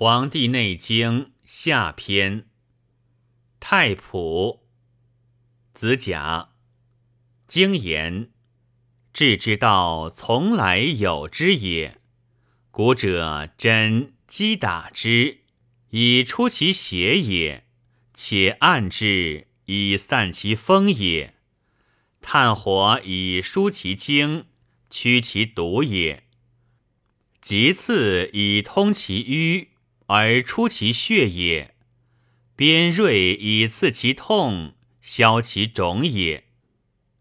黄帝内经下篇，太仆，子甲，经言，治之道从来有之也。古者针击打之，以出其邪也；且按之，以散其风也。炭火以疏其经，驱其毒也。其次以通其瘀。而出其血也，边锐以刺其痛，消其肿也；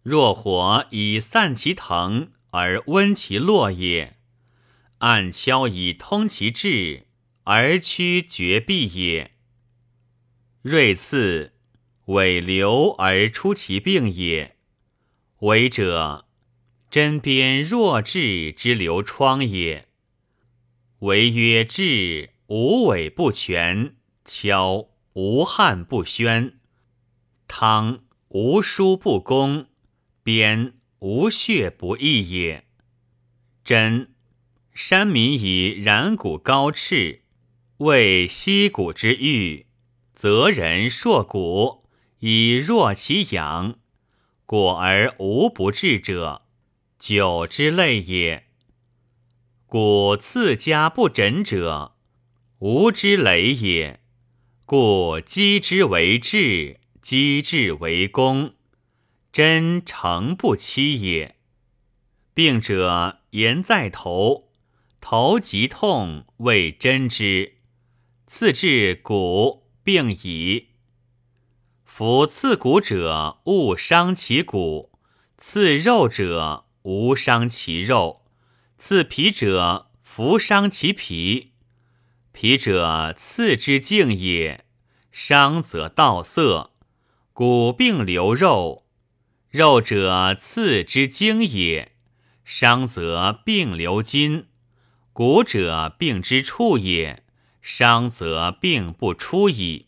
若火以散其疼，而温其络也；暗敲以通其志，而驱绝壁也。锐刺，尾流而出其病也。为者，针砭弱质之流疮也。为曰治。无尾不全，敲无汗不宣，汤无疏不攻，边无血不溢也。真山民以然骨高赤，为息骨之欲；则人硕骨以弱其阳，果而无不治者，久之类也。故次家不诊者。无之累也，故积之为智，积治为功，真诚不欺也。病者言在头，头疾痛谓真之，次至骨，病矣。夫刺骨者，勿伤其骨；刺肉者，无伤其肉；刺皮者，弗伤其皮。皮者刺之静也，伤则道色；骨病流肉，肉者刺之精也，伤则病流筋；骨者病之处也，伤则病不出矣。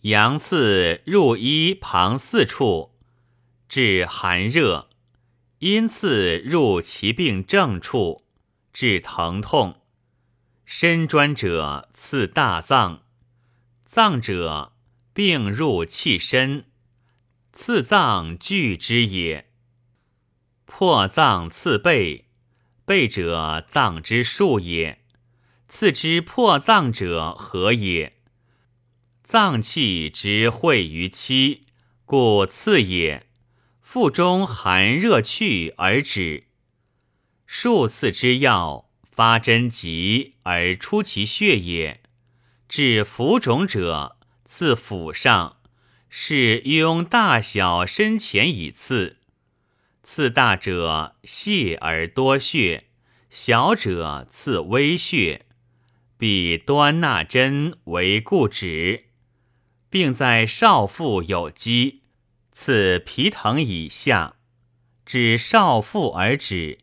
阳刺入衣旁四处，治寒热；阴刺入其病正处，治疼痛。身专者刺大脏，脏者病入气身，刺脏聚之也。破脏刺背，背者脏之数也。刺之破脏者何也？脏气之会于期，故刺也。腹中寒热去而止。数次之药。发针急而出其血也，治浮肿者刺腹上，是用大小深浅以刺。刺大者细而多血，小者刺微血，必端纳针为固止。并在少腹有积，刺皮疼以下，至少腹而止。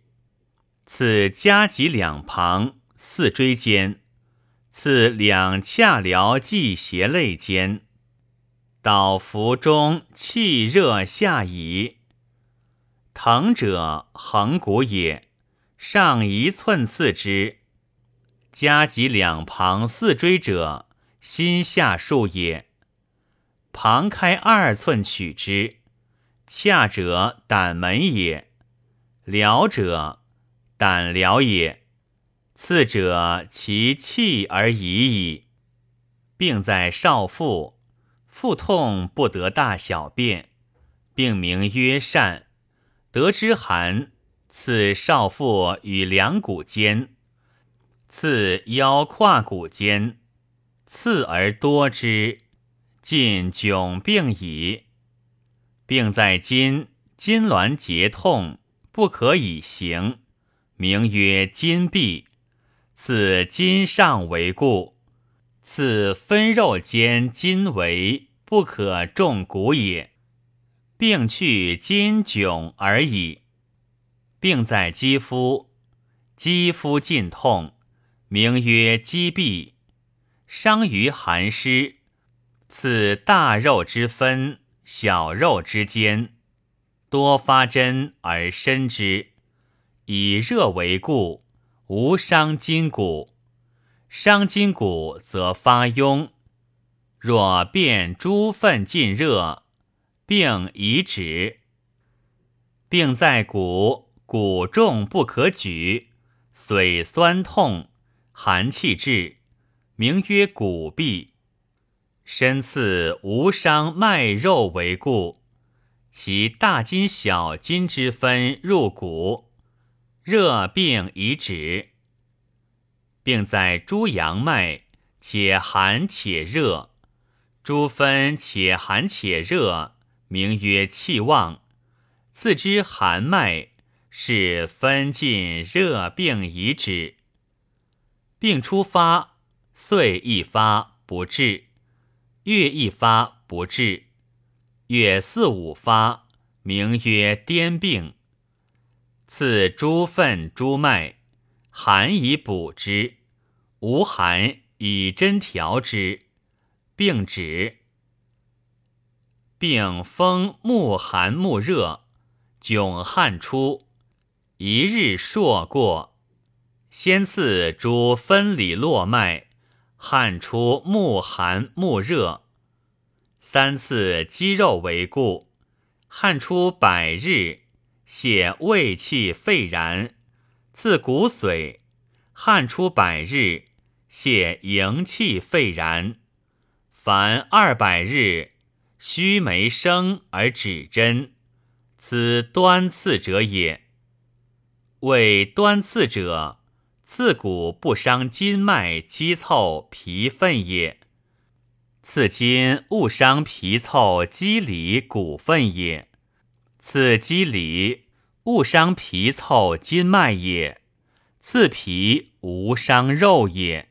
刺夹脊两旁、四椎间，刺两髂髎际胁肋间，导腹中气热下移。疼者横骨也，上一寸刺之。夹脊两旁、四椎者，心下数也，旁开二寸取之。髂者胆门也，髎者。胆疗也，次者其气而已矣。病在少腹，腹痛不得大小便，病名曰疝，得之寒，刺少腹与两骨间，刺腰胯骨间，刺而多之，尽窘病矣。病在筋，筋挛结痛，不可以行。名曰筋闭，此筋上为固，此分肉间筋为不可重骨也。病去筋窘而已。病在肌肤，肌肤尽痛，名曰肌闭，伤于寒湿，此大肉之分，小肉之间，多发针而深之。以热为故，无伤筋骨。伤筋骨则发痈。若变诸粪尽热，病已止。病在骨，骨重不可举，髓酸痛，寒气至，名曰骨痹。身次无伤脉肉为故，其大筋小筋之分入骨，热病已止。病在诸阳脉，且寒且热，诸分且寒且热，名曰气旺。次之寒脉，是分尽热病已止。病初发，岁一发不治，月一发不治，月四五发，名曰癫病。次诸分诸脉，寒以补之，无寒以针调之，病止。病风目寒目热。迥汗出，一日朔过，先次诸分里络脉，汗出目寒目热，三次肌肉为故，汗出百日，泄胃气肺然，次骨髓，汗出百日，泄营气肺然，凡二百日，须眉生而指针。此端刺者也。谓端刺者，刺骨不伤筋脉肌凑皮分也；刺筋勿伤皮凑肌里骨分也；刺肌里勿伤皮凑筋脉也；刺皮无伤肉也。